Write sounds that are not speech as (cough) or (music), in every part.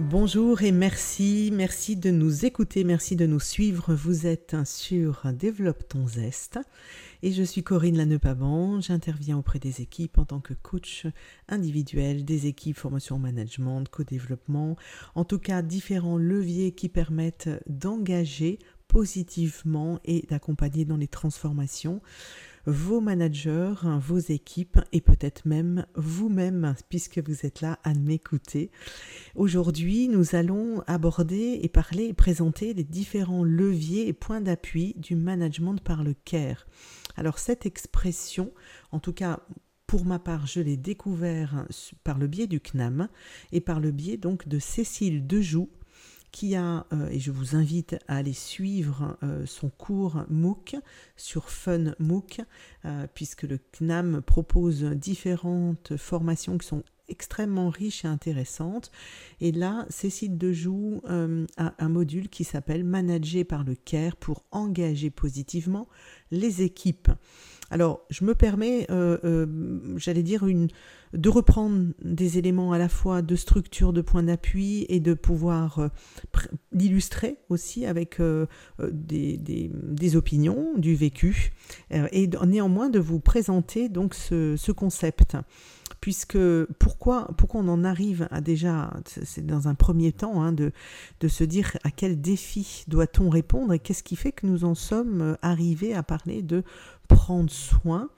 Bonjour et merci, merci de nous écouter, merci de nous suivre. Vous êtes sur Développe ton zeste et je suis Corinne Lannepaban. J'interviens auprès des équipes en tant que coach individuel des équipes formation management, co-développement, en tout cas différents leviers qui permettent d'engager positivement et d'accompagner dans les transformations vos managers, vos équipes et peut-être même vous-même puisque vous êtes là à m'écouter. Aujourd'hui, nous allons aborder et parler et présenter les différents leviers et points d'appui du management par le CARE. Alors cette expression, en tout cas pour ma part, je l'ai découvert par le biais du CNAM et par le biais donc de Cécile Dejoux, qui a, euh, et je vous invite à aller suivre euh, son cours MOOC sur Fun MOOC, euh, puisque le CNAM propose différentes formations qui sont extrêmement riches et intéressantes. Et là, Cécile Dejoux a un module qui s'appelle Manager par le CARE pour engager positivement les équipes. Alors, je me permets, euh, euh, j'allais dire, une, de reprendre des éléments à la fois de structure, de point d'appui et de pouvoir euh, l'illustrer aussi avec des, des, opinions, du vécu, et néanmoins de vous présenter donc ce concept puisque pourquoi, pourquoi on en arrive à déjà, c'est dans un premier temps, hein, de, de se dire à quel défi doit-on répondre et qu'est-ce qui fait que nous en sommes arrivés à parler de prendre soin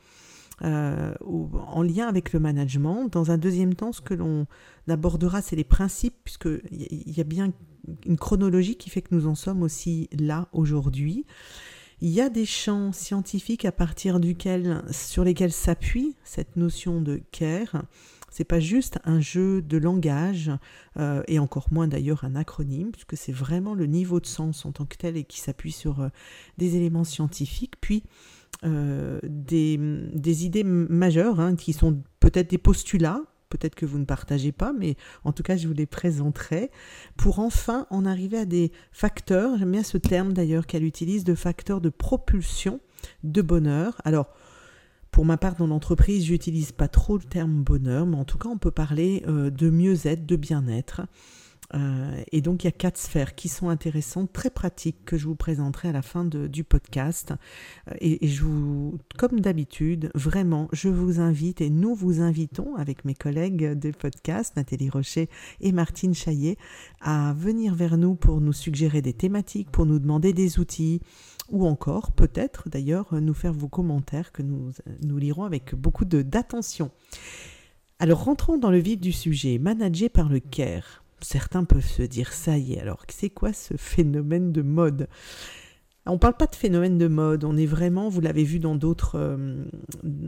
euh, en lien avec le management. Dans un deuxième temps, ce que l'on abordera, c'est les principes, puisqu'il y a bien une chronologie qui fait que nous en sommes aussi là aujourd'hui. Il y a des champs scientifiques à partir duquel, sur lesquels s'appuie cette notion de care. C'est pas juste un jeu de langage euh, et encore moins d'ailleurs un acronyme, puisque c'est vraiment le niveau de sens en tant que tel et qui s'appuie sur euh, des éléments scientifiques. Puis euh, des, idées majeures hein, qui sont peut-être des postulats, peut-être que vous ne partagez pas, mais en tout cas je vous les présenterai, pour enfin en arriver à des facteurs, j'aime bien ce terme d'ailleurs qu'elle utilise, de facteurs de propulsion de bonheur. Alors, pour ma part, dans l'entreprise, j'utilise pas trop le terme bonheur, mais en tout cas, on peut parler euh, de mieux-être, de bien-être. Euh, et donc il y a quatre sphères qui sont intéressantes, très pratiques, que je vous présenterai à la fin du podcast. Euh, et, je vous, comme d'habitude, vraiment, je vous invite et nous vous invitons avec mes collègues de podcast, Nathalie Rocher et Martine Chaillet, à venir vers nous pour nous suggérer des thématiques, pour nous demander des outils, ou encore peut-être d'ailleurs nous faire vos commentaires que nous, nous lirons avec beaucoup d'attention. Alors rentrons dans le vif du sujet, managé par le CARE. Certains peuvent se dire ça y est, alors c'est quoi ce phénomène de mode? On ne parle pas de phénomène de mode, on est vraiment, vous l'avez vu dans d'autres, euh,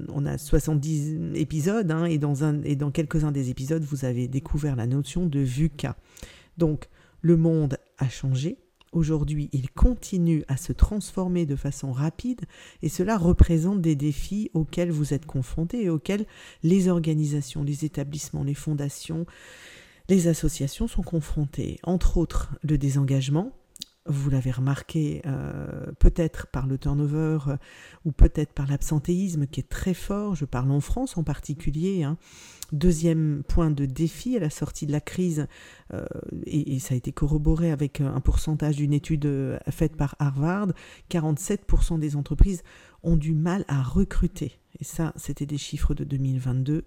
on a 70 épisodes, hein, et, dans et dans quelques-uns des épisodes, vous avez découvert la notion de VUCA. Donc, le monde a changé, aujourd'hui, il continue à se transformer de façon rapide, et cela représente des défis auxquels vous êtes confrontés et auxquels les organisations, les établissements, les fondations, les associations sont confrontées, entre autres, le désengagement. Vous l'avez remarqué euh, peut-être par le turnover euh, ou peut-être par l'absentéisme qui est très fort, je parle en France en particulier. Hein. Deuxième point de défi à la sortie de la crise, euh, et, et, ça a été corroboré avec un pourcentage d'une étude faite par Harvard, 47% des entreprises ont du mal à recruter. Et ça, c'était des chiffres de 2022.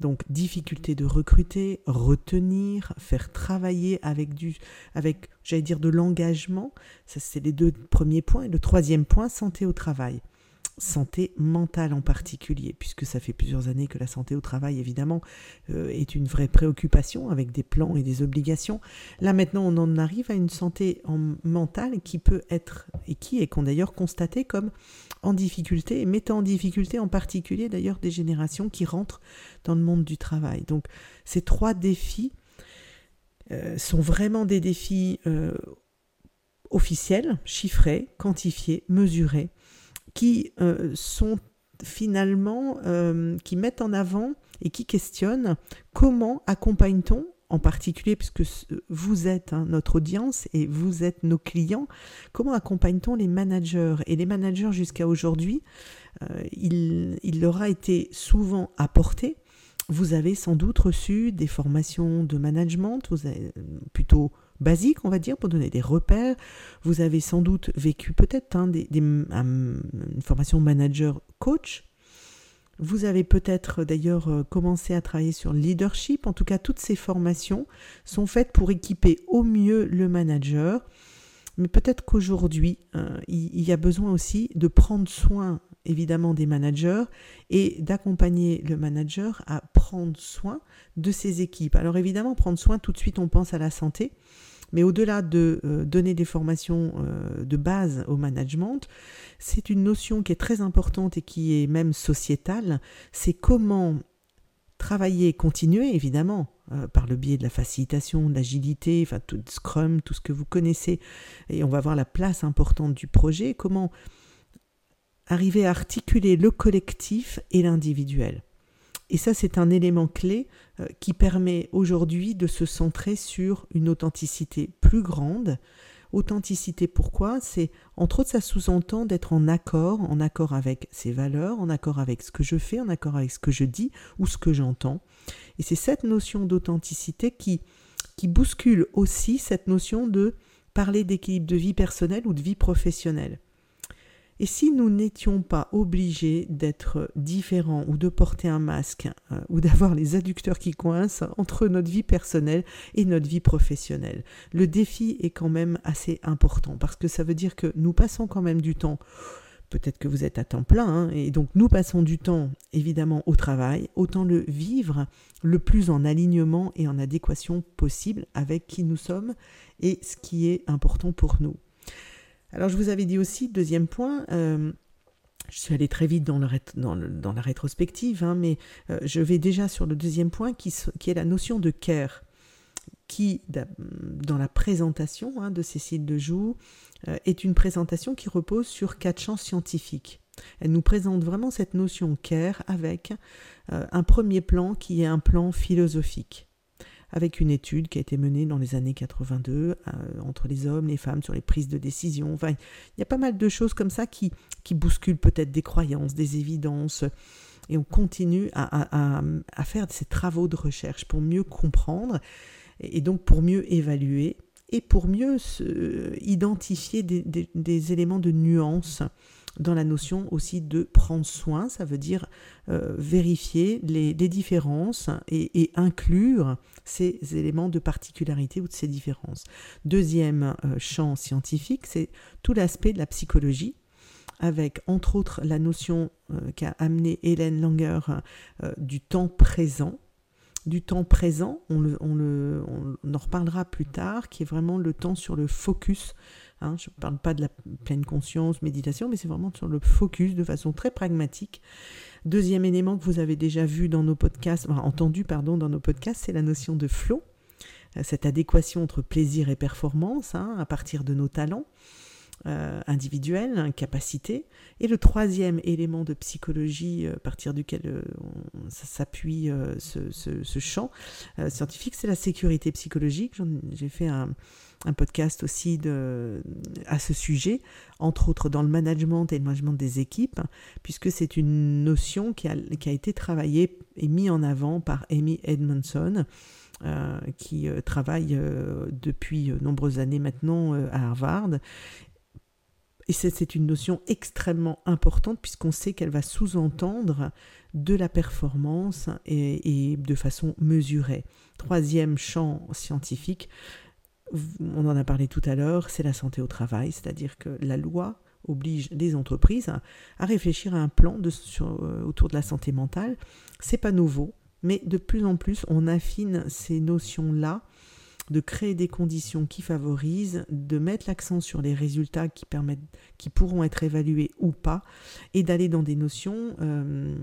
Donc difficulté de recruter, retenir, faire travailler avec du, avec, j'allais dire, de l'engagement. Ça, c'est les deux premiers points. Et le troisième point, santé au travail santé mentale en particulier, puisque ça fait plusieurs années que la santé au travail, évidemment, euh, est une vraie préoccupation avec des plans et des obligations. Là, maintenant, on en arrive à une santé en mentale qui peut être, et qui est qu'on d'ailleurs constaté comme en difficulté, et mettant en difficulté en particulier d'ailleurs des générations qui rentrent dans le monde du travail. Donc, ces trois défis euh, sont vraiment des défis euh, officiels, chiffrés, quantifiés, mesurés qui euh, sont finalement, euh, qui mettent en avant et qui questionnent comment accompagne-t-on en particulier puisque vous êtes hein, notre audience et vous êtes nos clients, comment accompagne-t-on les managers? Et les managers jusqu'à aujourd'hui, euh, il, leur a été souvent apporté. Vous avez sans doute reçu des formations de management, vous avez, plutôt basiques, on va dire, pour donner des repères. Vous avez sans doute vécu peut-être hein, des, une formation manager coach. Vous avez peut-être d'ailleurs euh, commencé à travailler sur le leadership. En tout cas, toutes ces formations sont faites pour équiper au mieux le manager. Mais peut-être qu'aujourd'hui, euh, il y a besoin aussi de prendre soin évidemment des managers et d'accompagner le manager à prendre soin de ses équipes. Alors évidemment, prendre soin, tout de suite on pense à la santé, mais au-delà de euh, donner des formations euh, de base au management, c'est une notion qui est très importante et qui est même sociétale, c'est comment travailler, continuer évidemment euh, par le biais de la facilitation, de l'agilité, enfin tout Scrum, tout ce que vous connaissez, et on va voir la place importante du projet, comment arriver à articuler le collectif et l'individuel. Et ça, c'est un élément clé euh, qui permet aujourd'hui de se centrer sur une authenticité plus grande. Authenticité, pourquoi? C'est entre autres, ça sous-entend d'être en accord, en accord avec ses valeurs, en accord avec ce que je fais, en accord avec ce que je dis ou ce que j'entends. Et c'est cette notion d'authenticité qui, qui bouscule aussi cette notion de parler d'équilibre de vie personnelle ou de vie professionnelle. Et si nous n'étions pas obligés d'être différents ou de porter un masque euh, ou d'avoir les adducteurs qui coincent entre notre vie personnelle et notre vie professionnelle, le défi est quand même assez important parce que ça veut dire que nous passons quand même du temps peut-être que vous êtes à temps plein, hein, et donc nous passons du temps évidemment au travail, autant le vivre le plus en alignement et en adéquation possible avec qui nous sommes et ce qui est important pour nous. Alors je vous avais dit aussi, deuxième point, euh, je suis allée très vite dans, la rétrospective, hein, mais euh, je vais déjà sur le deuxième point qui, est la notion de care, qui, dans la présentation hein, de Cécile de Joux, euh, est une présentation qui repose sur quatre champs scientifiques. Elle nous présente vraiment cette notion care avec un premier plan qui est un plan philosophique avec une étude qui a été menée dans les années 82 euh, entre les hommes, les femmes sur les prises de décision. Enfin, il y a pas mal de choses comme ça qui, qui bousculent peut-être des croyances, des évidences. Et on continue à, à, faire ces travaux de recherche pour mieux comprendre et donc pour mieux évaluer et pour mieux se, identifier des, des, des éléments de nuance dans la notion aussi de prendre soin, ça veut dire euh, vérifier les, différences et, inclure ces éléments de particularité ou de ces différences. Deuxième euh, champ scientifique, c'est tout l'aspect de la psychologie avec entre autres la notion euh, qu'a amené Hélène Langer du temps présent. Du temps présent, on en reparlera plus tard, qui est vraiment le temps sur le focus Hein, je ne parle pas de la pleine conscience, méditation, mais c'est vraiment sur le focus de façon très pragmatique. Deuxième élément que vous avez déjà vu dans nos podcasts, entendu pardon, dans nos podcasts, c'est la notion de flow, euh, cette adéquation entre plaisir et performance hein, à partir de nos talents. Euh, individuels, capacités. Et le troisième élément de psychologie euh, à partir duquel s'appuie ce, ce, champ scientifique, c'est la sécurité psychologique. J'ai fait un, podcast aussi à ce sujet, entre autres dans le management et le management des équipes, puisque c'est une notion qui a, été travaillée et mise en avant par Amy Edmondson, euh, qui euh, travaille euh, depuis nombreuses années maintenant à Harvard. Et c'est une notion extrêmement importante puisqu'on sait qu'elle va sous-entendre de la performance et, de façon mesurée. Troisième champ scientifique, on en a parlé tout à l'heure, c'est la santé au travail, c'est-à-dire que la loi oblige les entreprises à, réfléchir à un plan euh, autour de la santé mentale. C'est pas nouveau, mais de plus en plus, on affine ces notions-là de créer des conditions qui favorisent, de mettre l'accent sur les résultats qui permettent, qui pourront être évalués ou pas, et d'aller dans des notions, euh,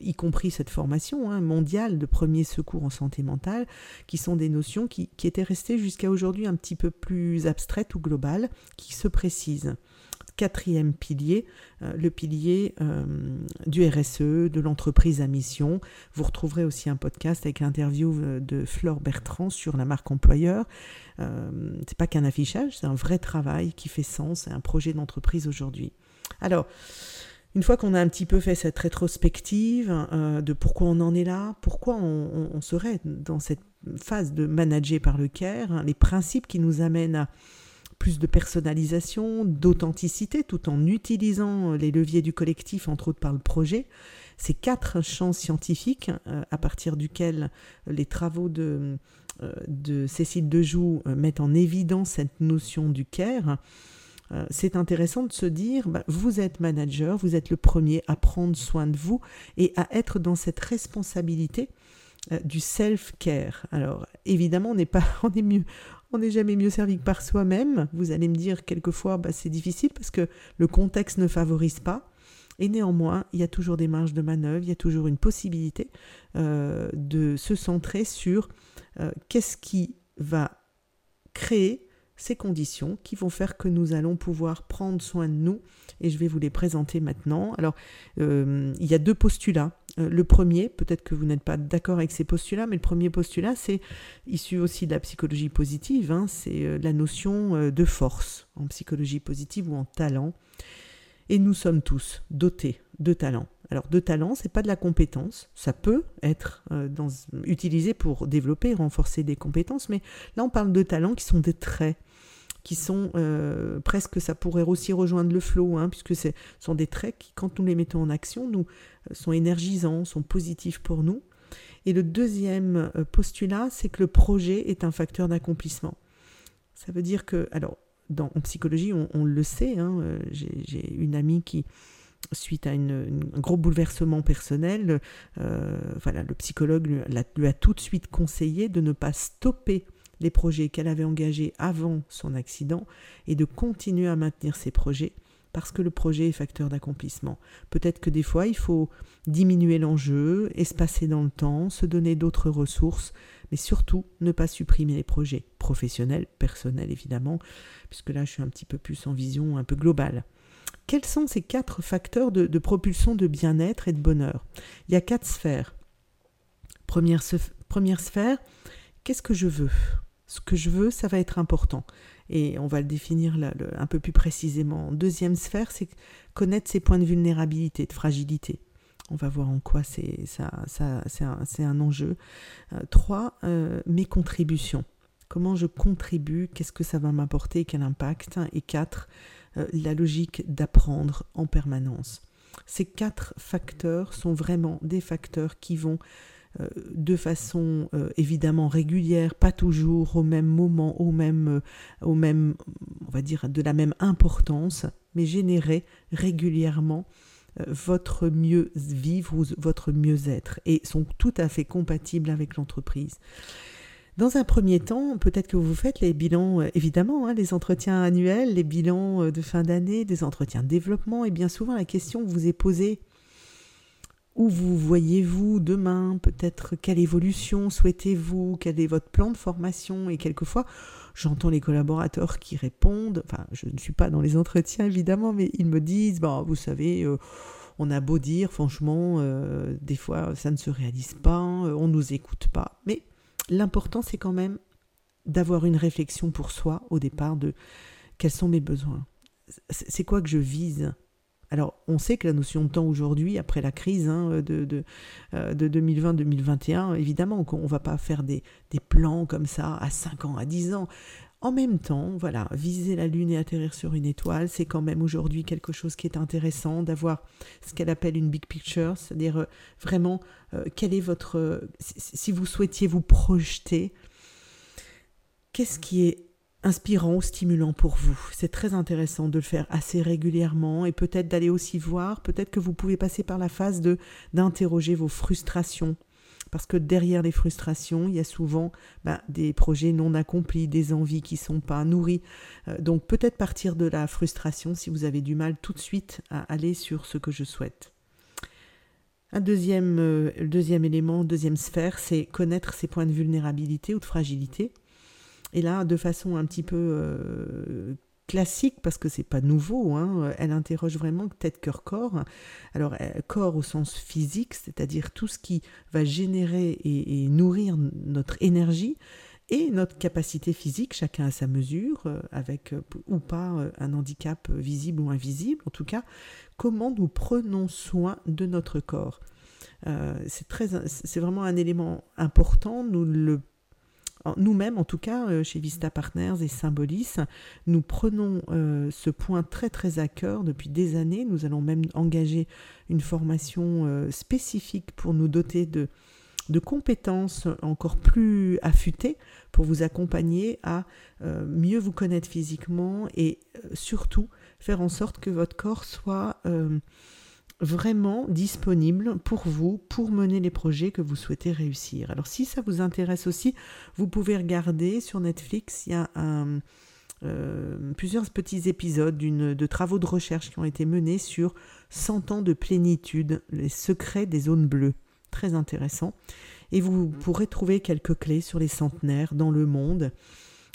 y compris cette formation hein, mondiale de premier secours en santé mentale, qui sont des notions qui, qui étaient restées jusqu'à aujourd'hui un petit peu plus abstraites ou globales, qui se précisent quatrième pilier, euh, le pilier euh, du RSE, de l'entreprise à mission. Vous retrouverez aussi un podcast avec l'interview euh, de Flore Bertrand sur la marque employeur. Euh, c'est pas qu'un affichage, c'est un vrai travail qui fait sens, c'est un projet d'entreprise aujourd'hui. Alors, Une fois qu'on a un petit peu fait cette rétrospective de pourquoi on en est là, pourquoi on, serait dans cette phase de manager par le care, hein, les principes qui nous amènent à plus de personnalisation, d'authenticité, tout en utilisant les leviers du collectif, entre autres par le projet, ces quatre champs scientifiques euh, à partir duquel les travaux de, euh, de Cécile Dejoux mettent en évidence cette notion du care, euh, c'est intéressant de se dire, bah, vous êtes manager, vous êtes le premier à prendre soin de vous et à être dans cette responsabilité euh, du self-care. Alors évidemment, on n'est pas, (laughs) on est mieux, on n'est jamais mieux servi que par soi-même. Vous allez me dire quelquefois, bah, c'est difficile parce que le contexte ne favorise pas. Et néanmoins, il y a toujours des marges de manœuvre, il y a toujours une possibilité euh, de se centrer sur qu'est-ce qui va créer ces conditions qui vont faire que nous allons pouvoir prendre soin de nous. Et je vais vous les présenter maintenant. Alors, euh, il y a deux postulats. Euh, le premier, peut-être que vous n'êtes pas d'accord avec ces postulats, mais le premier postulat, c'est issu aussi de la psychologie positive. Hein, c'est euh, la notion de force en psychologie positive ou en talent. Et nous sommes tous dotés de talent. Alors de talent, c'est pas de la compétence, ça peut être utilisé pour développer, renforcer des compétences, mais là on parle de talents qui sont des traits qui sont euh, presque, ça pourrait aussi rejoindre le flow, hein, puisque ce sont des traits qui, quand nous les mettons en action, nous euh, sont énergisants, sont positifs pour nous. Et le deuxième euh, postulat, c'est que le projet est un facteur d'accomplissement. Ça veut dire que, alors, dans, en psychologie, on, le sait, hein, j'ai une amie qui, suite à un gros bouleversement personnel, voilà, le psychologue lui a, tout de suite conseillé de ne pas stopper les projets qu'elle avait engagés avant son accident et de continuer à maintenir ces projets parce que le projet est facteur d'accomplissement. Peut-être que des fois, il faut diminuer l'enjeu, espacer dans le temps, se donner d'autres ressources, mais surtout ne pas supprimer les projets professionnels, personnels évidemment, puisque là, je suis un petit peu plus en vision un peu globale. Quels sont ces quatre facteurs de, propulsion de bien-être et de bonheur? Il y a quatre sphères. Première sphère, qu'est-ce que je veux? Ce que je veux, ça va être important. Et on va le définir là, un peu plus précisément. Deuxième sphère, c'est connaître ses points de vulnérabilité, de fragilité. On va voir en quoi c'est ça, ça, c'est un, enjeu. Euh, trois, euh, mes contributions. Comment je contribue, qu'est-ce que ça va m'apporter, quel impact. Et quatre, euh, la logique d'apprendre en permanence. Ces quatre facteurs sont vraiment des facteurs qui vont de façon euh, évidemment régulière, pas toujours au même moment, au même, euh, au même, on va dire, de la même importance, mais générer régulièrement votre mieux vivre ou votre mieux être et sont tout à fait compatibles avec l'entreprise. Dans un premier temps, peut-être que vous faites les bilans, évidemment, hein, les entretiens annuels, les bilans de fin d'année, des entretiens de développement, et bien souvent la question vous est posée où vous voyez-vous demain? Peut-être quelle évolution souhaitez-vous? Quel est votre plan de formation? Et quelquefois, j'entends les collaborateurs qui répondent, enfin, je ne suis pas dans les entretiens évidemment, mais ils me disent, bon, vous savez, euh, on a beau dire, franchement, euh, des fois, ça ne se réalise pas, euh, on ne nous écoute pas. Mais l'important, c'est quand même d'avoir une réflexion pour soi au départ de quels sont mes besoins. C'est quoi que je vise? Alors, on sait que la notion de temps aujourd'hui, après la crise hein, de, de, 2020-2021, euh, évidemment qu'on ne va pas faire des, plans comme ça à 5 ans, à 10 ans. En même temps, voilà, viser la Lune et atterrir sur une étoile, c'est quand même aujourd'hui quelque chose qui est intéressant d'avoir ce qu'elle appelle une big picture, c'est-à-dire euh, vraiment euh, quel est votre... si vous souhaitiez vous projeter, qu'est-ce qui est inspirant ou stimulant pour vous. C'est très intéressant de le faire assez régulièrement et peut-être d'aller aussi voir, peut-être que vous pouvez passer par la phase de d'interroger vos frustrations. Parce que derrière les frustrations, il y a souvent bah, des projets non accomplis, des envies qui ne sont pas nourries. Euh, donc peut-être partir de la frustration si vous avez du mal tout de suite à aller sur ce que je souhaite. Un deuxième, euh, deuxième élément, deuxième sphère, c'est connaître ses points de vulnérabilité ou de fragilité. Et là, de façon un petit peu euh, classique, parce que c'est pas nouveau, hein, elle interroge vraiment tête, cœur, corps. Alors, euh, corps au sens physique, c'est-à-dire tout ce qui va générer et, nourrir notre énergie, et notre capacité physique, chacun à sa mesure, euh, avec ou pas un handicap visible ou invisible, en tout cas, comment nous prenons soin de notre corps. très, c'est vraiment un élément important. Nous le nous-mêmes, en tout cas, euh, chez Vista Partners et Symbolis, nous prenons euh, ce point très très à cœur depuis des années. Nous allons même engager une formation euh, spécifique pour nous doter de, de compétences encore plus affûtées pour vous accompagner à mieux vous connaître physiquement et surtout faire en sorte que votre corps soit vraiment disponible pour vous, pour mener les projets que vous souhaitez réussir. Alors si ça vous intéresse aussi, vous pouvez regarder sur Netflix, il y a euh, plusieurs petits épisodes de travaux de recherche qui ont été menés sur 100 ans de plénitude, les secrets des zones bleues. Très intéressant. Et vous pourrez trouver quelques clés sur les centenaires dans le monde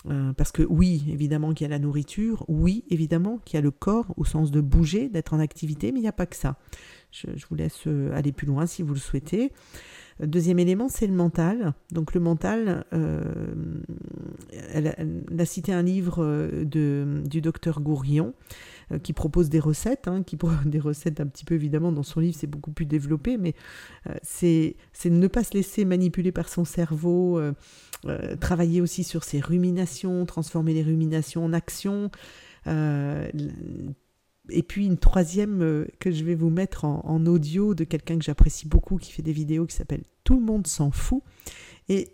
euh, parce que oui, évidemment qu'il y a la nourriture, oui, évidemment qu'il y a le corps au sens de bouger, d'être en activité, mais il n'y a pas que ça. Je, vous laisse euh, aller plus loin si vous le souhaitez. Euh, deuxième élément, c'est le mental. Donc le mental, elle, a cité un livre de, du docteur Gourion qui propose des recettes, hein, qui (laughs) des recettes un petit peu évidemment dans son livre, c'est beaucoup plus développé, mais c'est ne pas se laisser manipuler par son cerveau euh, travailler aussi sur ses ruminations, transformer les ruminations en action. Euh, et puis une troisième euh, que je vais vous mettre en, audio de quelqu'un que j'apprécie beaucoup, qui fait des vidéos qui s'appelle Tout le monde s'en fout, et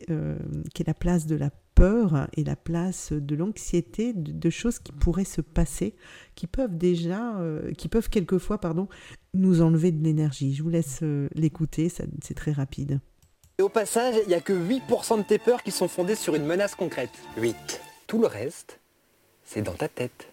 qui est la place de la peur et la place de l'anxiété, de, choses qui pourraient se passer, qui peuvent déjà, qui peuvent quelquefois, pardon, nous enlever de l'énergie. Je vous laisse l'écouter, c'est très rapide. Et au passage, il n'y a que 8% de tes peurs qui sont fondées sur une menace concrète. 8. Tout le reste, c'est dans ta tête.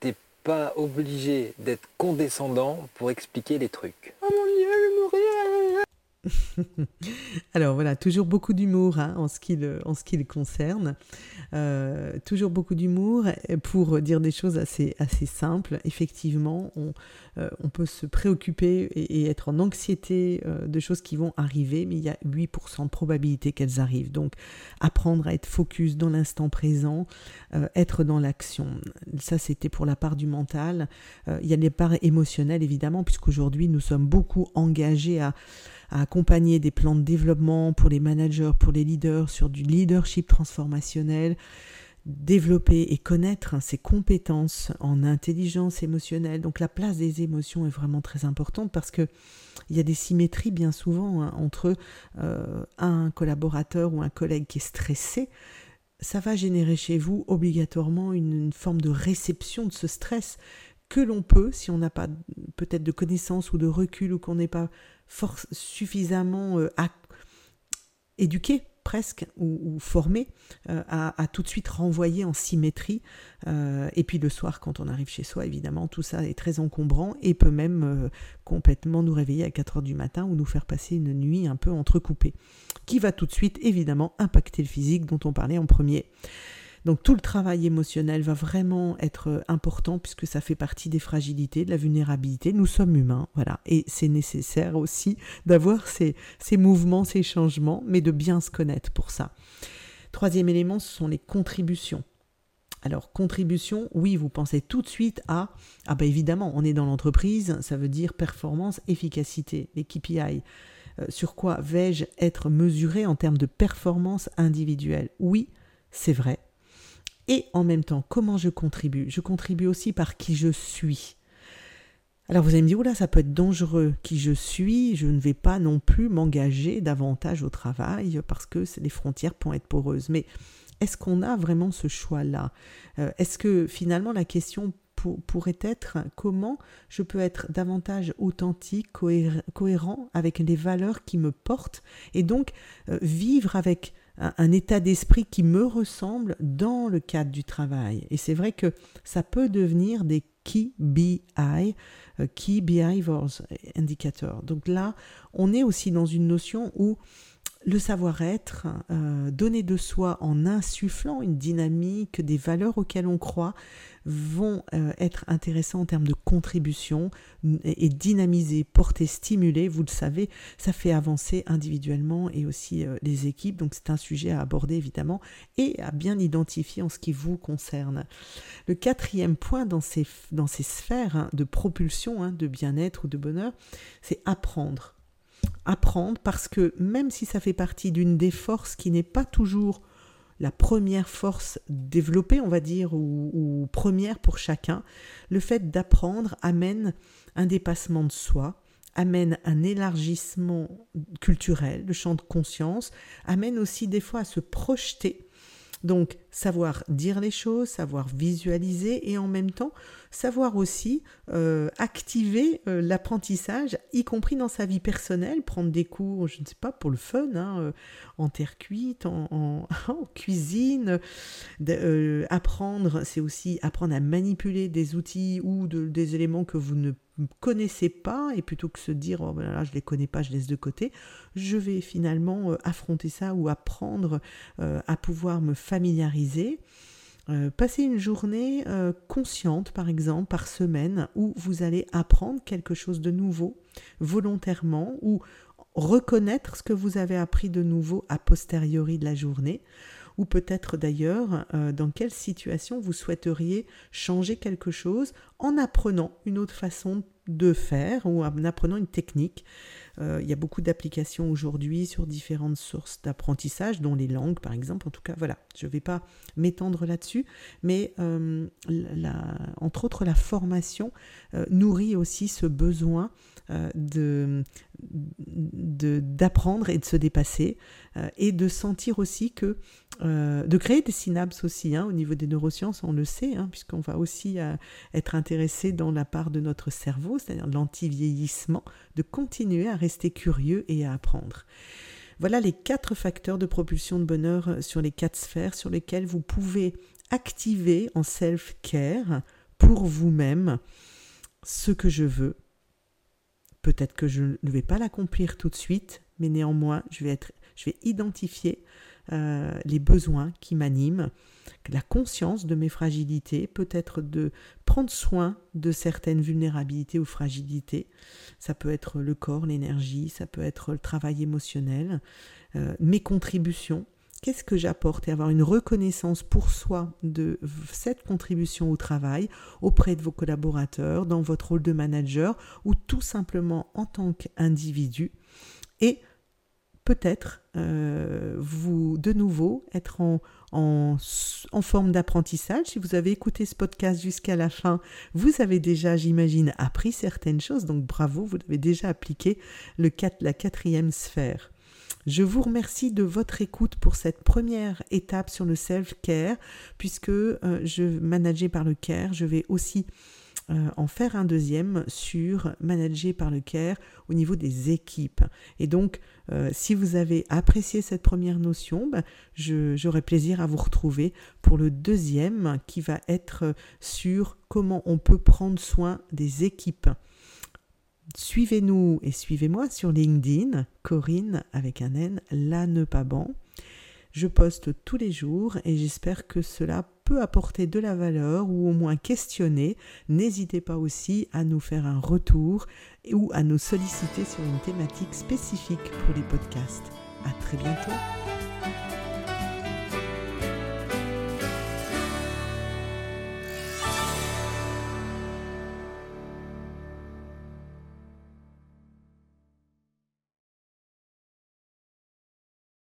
T'es pas obligé d'être condescendant pour expliquer les trucs. Oh mon dieu, je mourir (laughs) Alors voilà, toujours beaucoup d'humour hein, en, ce qui le, en ce qui le concerne. Euh, toujours beaucoup d'humour pour dire des choses assez, assez simples. Effectivement, on, euh, on peut se préoccuper et, être en anxiété euh, de choses qui vont arriver, mais il y a 8% de probabilité qu'elles arrivent. Donc apprendre à être focus dans l'instant présent, être dans l'action. Ça, c'était pour la part du mental. il y a les parts émotionnelles, évidemment, puisqu'aujourd'hui, nous sommes beaucoup engagés à accompagner des plans de développement pour les managers, pour les leaders, sur du leadership transformationnel, développer et connaître ses compétences en intelligence émotionnelle. Donc la place des émotions est vraiment très importante parce que il y a des symétries bien souvent hein, entre euh, un collaborateur ou un collègue qui est stressé. Ça va générer chez vous obligatoirement une forme de réception de ce stress que l'on peut, si on n'a pas peut-être de connaissances ou de recul ou qu'on n'est pas suffisamment euh, éduqué presque ou, formé euh, à, tout de suite renvoyer en symétrie. Euh, et puis le soir, quand on arrive chez soi, évidemment, tout ça est très encombrant et peut même complètement nous réveiller à 4 heures du matin ou nous faire passer une nuit un peu entrecoupée, qui va tout de suite évidemment impacter le physique dont on parlait en premier. Donc tout le travail émotionnel va vraiment être euh, important puisque ça fait partie des fragilités, de la vulnérabilité. Nous sommes humains, voilà. Et c'est nécessaire aussi d'avoir ces, ces mouvements, ces changements, mais de bien se connaître pour ça. Troisième élément, ce sont les contributions. Alors, contribution, oui, vous pensez tout de suite à, ah ben évidemment, on est dans l'entreprise, ça veut dire performance, efficacité, les KPI. Euh, sur quoi vais-je être mesuré en termes de performance individuelle? Oui, c'est vrai, et en même temps, comment je contribue? Je contribue aussi par qui je suis. Alors vous allez me dire, oula, ça peut être dangereux. Qui je suis, je ne vais pas non plus m'engager davantage au travail parce que les frontières pourraient être poreuses. Mais est-ce qu'on a vraiment ce choix-là? Euh, Est-ce que finalement la question pourrait être comment je peux être davantage authentique, cohérent avec les valeurs qui me portent et donc euh, vivre avec un, état d'esprit qui me ressemble dans le cadre du travail. Et c'est vrai que ça peut devenir des key BI, euh, key behaviors indicators. Donc là, on est aussi dans une notion où le savoir-être, euh, donner de soi en insufflant une dynamique, des valeurs auxquelles on croit, vont euh, être intéressants en termes de contribution et, dynamiser, porter, stimuler. Vous le savez, ça fait avancer individuellement et aussi euh, les équipes. Donc c'est un sujet à aborder évidemment et à bien identifier en ce qui vous concerne. Le quatrième point dans ces, sphères hein, de propulsion, hein, de bien-être ou de bonheur, c'est apprendre apprendre parce que même si ça fait partie d'une des forces qui n'est pas toujours la première force développée, on va dire, ou, première pour chacun, le fait d'apprendre amène un dépassement de soi, amène un élargissement culturel, le champ de conscience, amène aussi des fois à se projeter donc savoir dire les choses, savoir visualiser et en même temps savoir aussi euh, activer euh, l'apprentissage, y compris dans sa vie personnelle, prendre des cours, je ne sais pas, pour le fun, hein, euh, en terre cuite, en, (laughs) cuisine. apprendre, c'est aussi apprendre à manipuler des outils ou des éléments que vous ne connaissez pas et plutôt que se dire oh ben là je les connais pas je laisse de côté je vais finalement euh, affronter ça ou apprendre euh, à pouvoir me familiariser euh, passer une journée consciente par exemple par semaine où vous allez apprendre quelque chose de nouveau volontairement ou reconnaître ce que vous avez appris de nouveau a posteriori de la journée ou peut-être d'ailleurs dans quelle situation vous souhaiteriez changer quelque chose en apprenant une autre façon de faire ou en apprenant une technique. Euh, il y a beaucoup d'applications aujourd'hui sur différentes sources d'apprentissage, dont les langues par exemple. En tout cas, voilà, je ne vais pas m'étendre là-dessus, mais euh, entre autres, la formation euh, nourrit aussi ce besoin de d'apprendre et de se dépasser et de sentir aussi que de créer des synapses aussi hein, au niveau des neurosciences on le sait hein, puisqu'on va aussi être intéressé dans la part de notre cerveau c'est-à-dire l'anti-vieillissement de continuer à rester curieux et à apprendre. Voilà les quatre facteurs de propulsion de bonheur sur les quatre sphères sur lesquelles vous pouvez activer en self-care pour vous-même ce que je veux. Peut-être que je ne vais pas l'accomplir tout de suite, mais néanmoins, je vais, identifier euh, les besoins qui m'animent, la conscience de mes fragilités, peut-être de prendre soin de certaines vulnérabilités ou fragilités. Ça peut être le corps, l'énergie, ça peut être le travail émotionnel, euh, mes contributions. Qu'est-ce que j'apporte et avoir une reconnaissance pour soi de cette contribution au travail auprès de vos collaborateurs, dans votre rôle de manager ou tout simplement en tant qu'individu. Et peut-être euh, vous de nouveau être en, forme d'apprentissage. Si vous avez écouté ce podcast jusqu'à la fin, vous avez déjà, j'imagine, appris certaines choses. Donc bravo, vous avez déjà appliqué le 4, la quatrième sphère. Je vous remercie de votre écoute pour cette première étape sur le self-care, puisque euh, je manager par le care, je vais aussi euh, en faire un deuxième sur manager par le care au niveau des équipes. Et donc, euh, si vous avez apprécié cette première notion, ben, j'aurai plaisir à vous retrouver pour le deuxième qui va être sur comment on peut prendre soin des équipes. Suivez-nous et suivez-moi sur LinkedIn, Corinne avec un N, la ne pas ban. Je poste tous les jours et j'espère que cela peut apporter de la valeur ou au moins questionner. N'hésitez pas aussi à nous faire un retour ou à nous solliciter sur une thématique spécifique pour les podcasts. À très bientôt.